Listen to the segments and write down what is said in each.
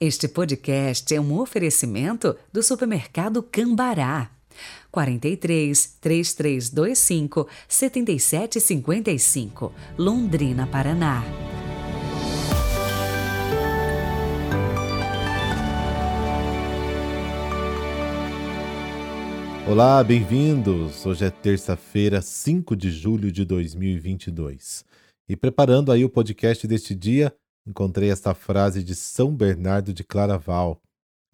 Este podcast é um oferecimento do supermercado Cambará. 43 3325 7755, Londrina, Paraná. Olá, bem-vindos! Hoje é terça-feira, 5 de julho de 2022. E preparando aí o podcast deste dia, encontrei esta frase de São Bernardo de Claraval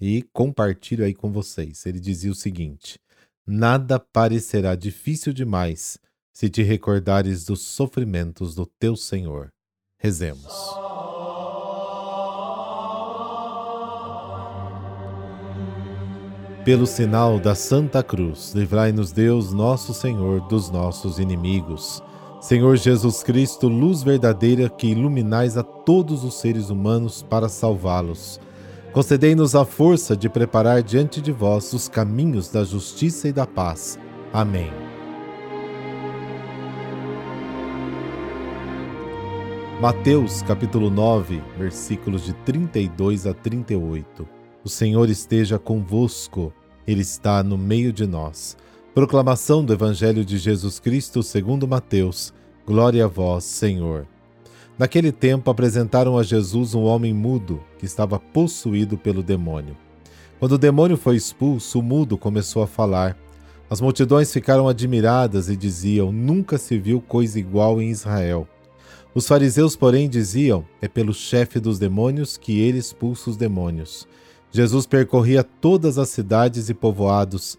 e compartilho aí com vocês. Ele dizia o seguinte: Nada parecerá difícil demais se te recordares dos sofrimentos do teu Senhor. Rezemos. Pelo sinal da Santa Cruz, livrai-nos Deus, nosso Senhor, dos nossos inimigos. Senhor Jesus Cristo, luz verdadeira que iluminais a todos os seres humanos para salvá-los. Concedei-nos a força de preparar diante de vós os caminhos da justiça e da paz. Amém. Mateus capítulo 9, versículos de 32 a 38. O Senhor esteja convosco, Ele está no meio de nós. Proclamação do Evangelho de Jesus Cristo segundo Mateus. Glória a vós, Senhor. Naquele tempo apresentaram a Jesus um homem mudo que estava possuído pelo demônio. Quando o demônio foi expulso, o mudo começou a falar. As multidões ficaram admiradas e diziam: Nunca se viu coisa igual em Israel. Os fariseus, porém, diziam: É pelo chefe dos demônios que ele expulsa os demônios. Jesus percorria todas as cidades e povoados,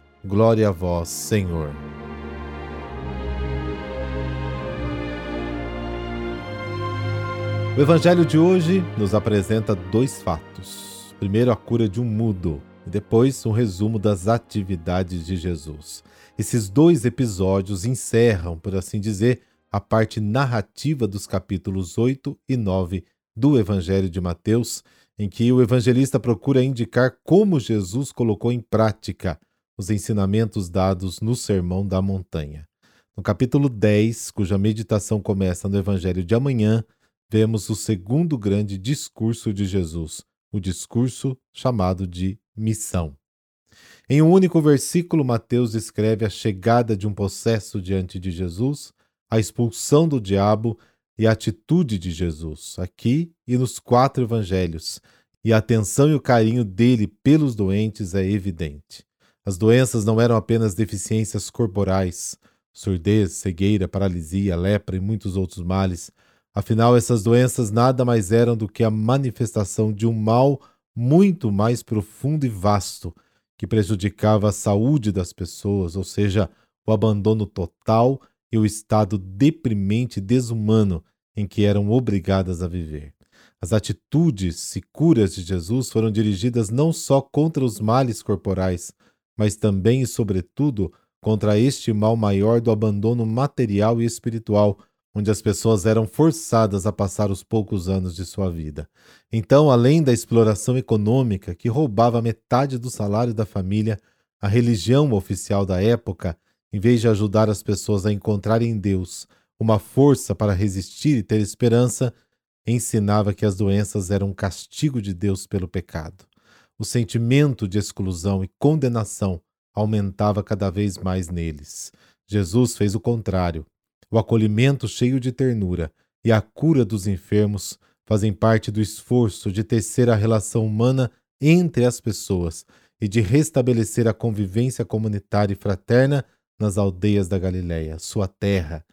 Glória a vós, Senhor. O evangelho de hoje nos apresenta dois fatos. Primeiro, a cura de um mudo, e depois, um resumo das atividades de Jesus. Esses dois episódios encerram, por assim dizer, a parte narrativa dos capítulos 8 e 9 do Evangelho de Mateus, em que o evangelista procura indicar como Jesus colocou em prática os ensinamentos dados no Sermão da Montanha. No capítulo 10, cuja meditação começa no Evangelho de amanhã, vemos o segundo grande discurso de Jesus, o discurso chamado de missão. Em um único versículo, Mateus escreve a chegada de um processo diante de Jesus, a expulsão do diabo e a atitude de Jesus, aqui e nos quatro evangelhos, e a atenção e o carinho dele pelos doentes é evidente. As doenças não eram apenas deficiências corporais, surdez, cegueira, paralisia, lepra e muitos outros males. Afinal, essas doenças nada mais eram do que a manifestação de um mal muito mais profundo e vasto que prejudicava a saúde das pessoas, ou seja, o abandono total e o estado deprimente e desumano em que eram obrigadas a viver. As atitudes e curas de Jesus foram dirigidas não só contra os males corporais, mas também e sobretudo contra este mal maior do abandono material e espiritual, onde as pessoas eram forçadas a passar os poucos anos de sua vida. Então, além da exploração econômica que roubava metade do salário da família, a religião oficial da época em vez de ajudar as pessoas a encontrar em Deus uma força para resistir e ter esperança, ensinava que as doenças eram um castigo de Deus pelo pecado. O sentimento de exclusão e condenação aumentava cada vez mais neles. Jesus fez o contrário. O acolhimento cheio de ternura e a cura dos enfermos fazem parte do esforço de tecer a relação humana entre as pessoas e de restabelecer a convivência comunitária e fraterna nas aldeias da Galiléia, sua terra.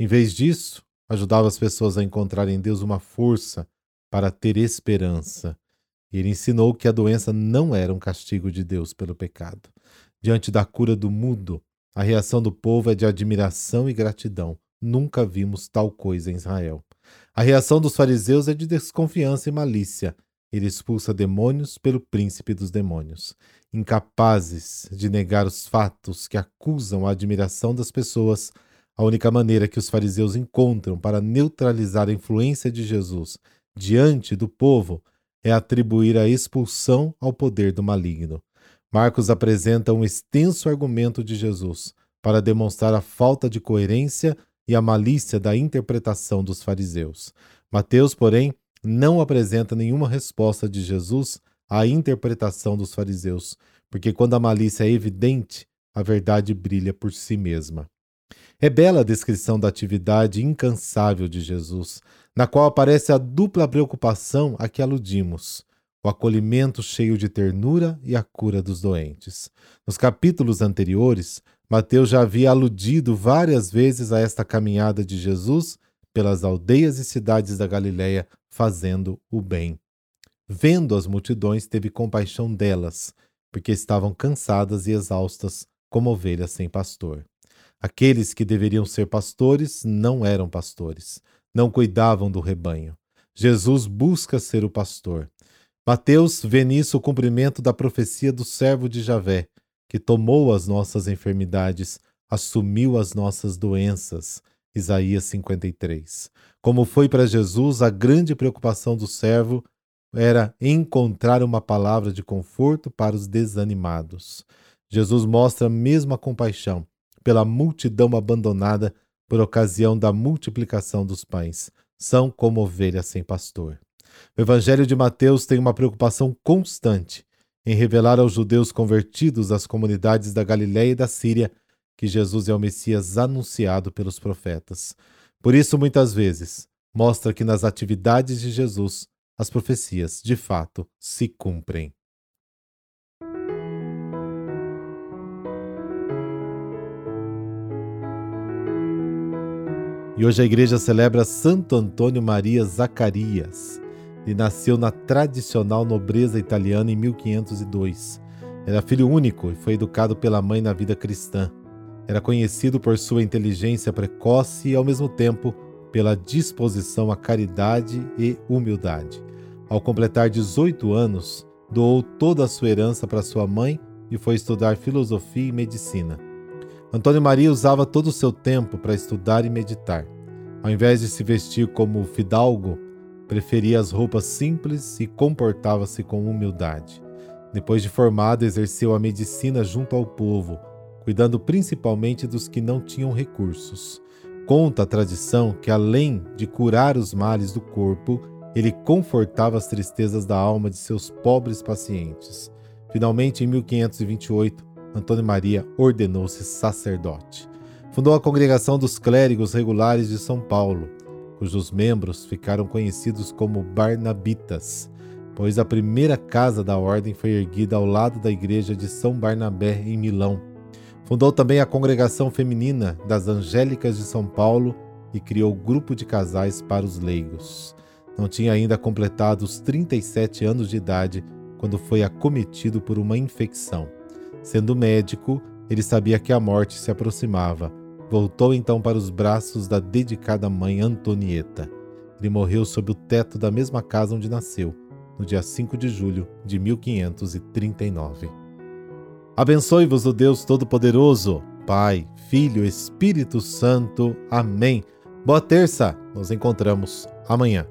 Em vez disso, ajudava as pessoas a encontrar em Deus uma força para ter esperança. Ele ensinou que a doença não era um castigo de Deus pelo pecado. Diante da cura do mudo, a reação do povo é de admiração e gratidão. Nunca vimos tal coisa em Israel. A reação dos fariseus é de desconfiança e malícia. ele expulsa demônios pelo príncipe dos demônios. Incapazes de negar os fatos que acusam a admiração das pessoas, a única maneira que os fariseus encontram para neutralizar a influência de Jesus diante do povo é atribuir a expulsão ao poder do maligno. Marcos apresenta um extenso argumento de Jesus para demonstrar a falta de coerência e a malícia da interpretação dos fariseus. Mateus, porém, não apresenta nenhuma resposta de Jesus à interpretação dos fariseus, porque quando a malícia é evidente, a verdade brilha por si mesma. É bela a descrição da atividade incansável de Jesus, na qual aparece a dupla preocupação a que aludimos: o acolhimento cheio de ternura e a cura dos doentes. Nos capítulos anteriores, Mateus já havia aludido várias vezes a esta caminhada de Jesus pelas aldeias e cidades da Galiléia fazendo o bem. Vendo as multidões, teve compaixão delas, porque estavam cansadas e exaustas, como ovelhas sem pastor. Aqueles que deveriam ser pastores não eram pastores, não cuidavam do rebanho. Jesus busca ser o pastor. Mateus vê nisso o cumprimento da profecia do servo de Javé, que tomou as nossas enfermidades, assumiu as nossas doenças. Isaías 53. Como foi para Jesus, a grande preocupação do servo era encontrar uma palavra de conforto para os desanimados. Jesus mostra a mesma compaixão pela multidão abandonada por ocasião da multiplicação dos pães. São como ovelhas sem pastor. O Evangelho de Mateus tem uma preocupação constante em revelar aos judeus convertidos às comunidades da Galiléia e da Síria que Jesus é o Messias anunciado pelos profetas. Por isso, muitas vezes, mostra que nas atividades de Jesus as profecias, de fato, se cumprem. E hoje a igreja celebra Santo Antônio Maria Zacarias. Ele nasceu na tradicional nobreza italiana em 1502. Era filho único e foi educado pela mãe na vida cristã. Era conhecido por sua inteligência precoce e, ao mesmo tempo, pela disposição à caridade e humildade. Ao completar 18 anos, doou toda a sua herança para sua mãe e foi estudar filosofia e medicina. Antônio Maria usava todo o seu tempo para estudar e meditar. Ao invés de se vestir como fidalgo, preferia as roupas simples e comportava-se com humildade. Depois de formado, exerceu a medicina junto ao povo, cuidando principalmente dos que não tinham recursos. Conta a tradição que, além de curar os males do corpo, ele confortava as tristezas da alma de seus pobres pacientes. Finalmente, em 1528, Antônio Maria ordenou-se sacerdote. Fundou a Congregação dos Clérigos Regulares de São Paulo, cujos membros ficaram conhecidos como Barnabitas, pois a primeira casa da ordem foi erguida ao lado da igreja de São Barnabé, em Milão Fundou também a Congregação Feminina das Angélicas de São Paulo e criou grupo de casais para os leigos. Não tinha ainda completado os 37 anos de idade quando foi acometido por uma infecção. Sendo médico, ele sabia que a morte se aproximava. Voltou então para os braços da dedicada mãe Antonieta. Ele morreu sob o teto da mesma casa onde nasceu, no dia 5 de julho de 1539. Abençoe-vos o Deus Todo-Poderoso, Pai, Filho, Espírito Santo. Amém. Boa terça, nos encontramos amanhã.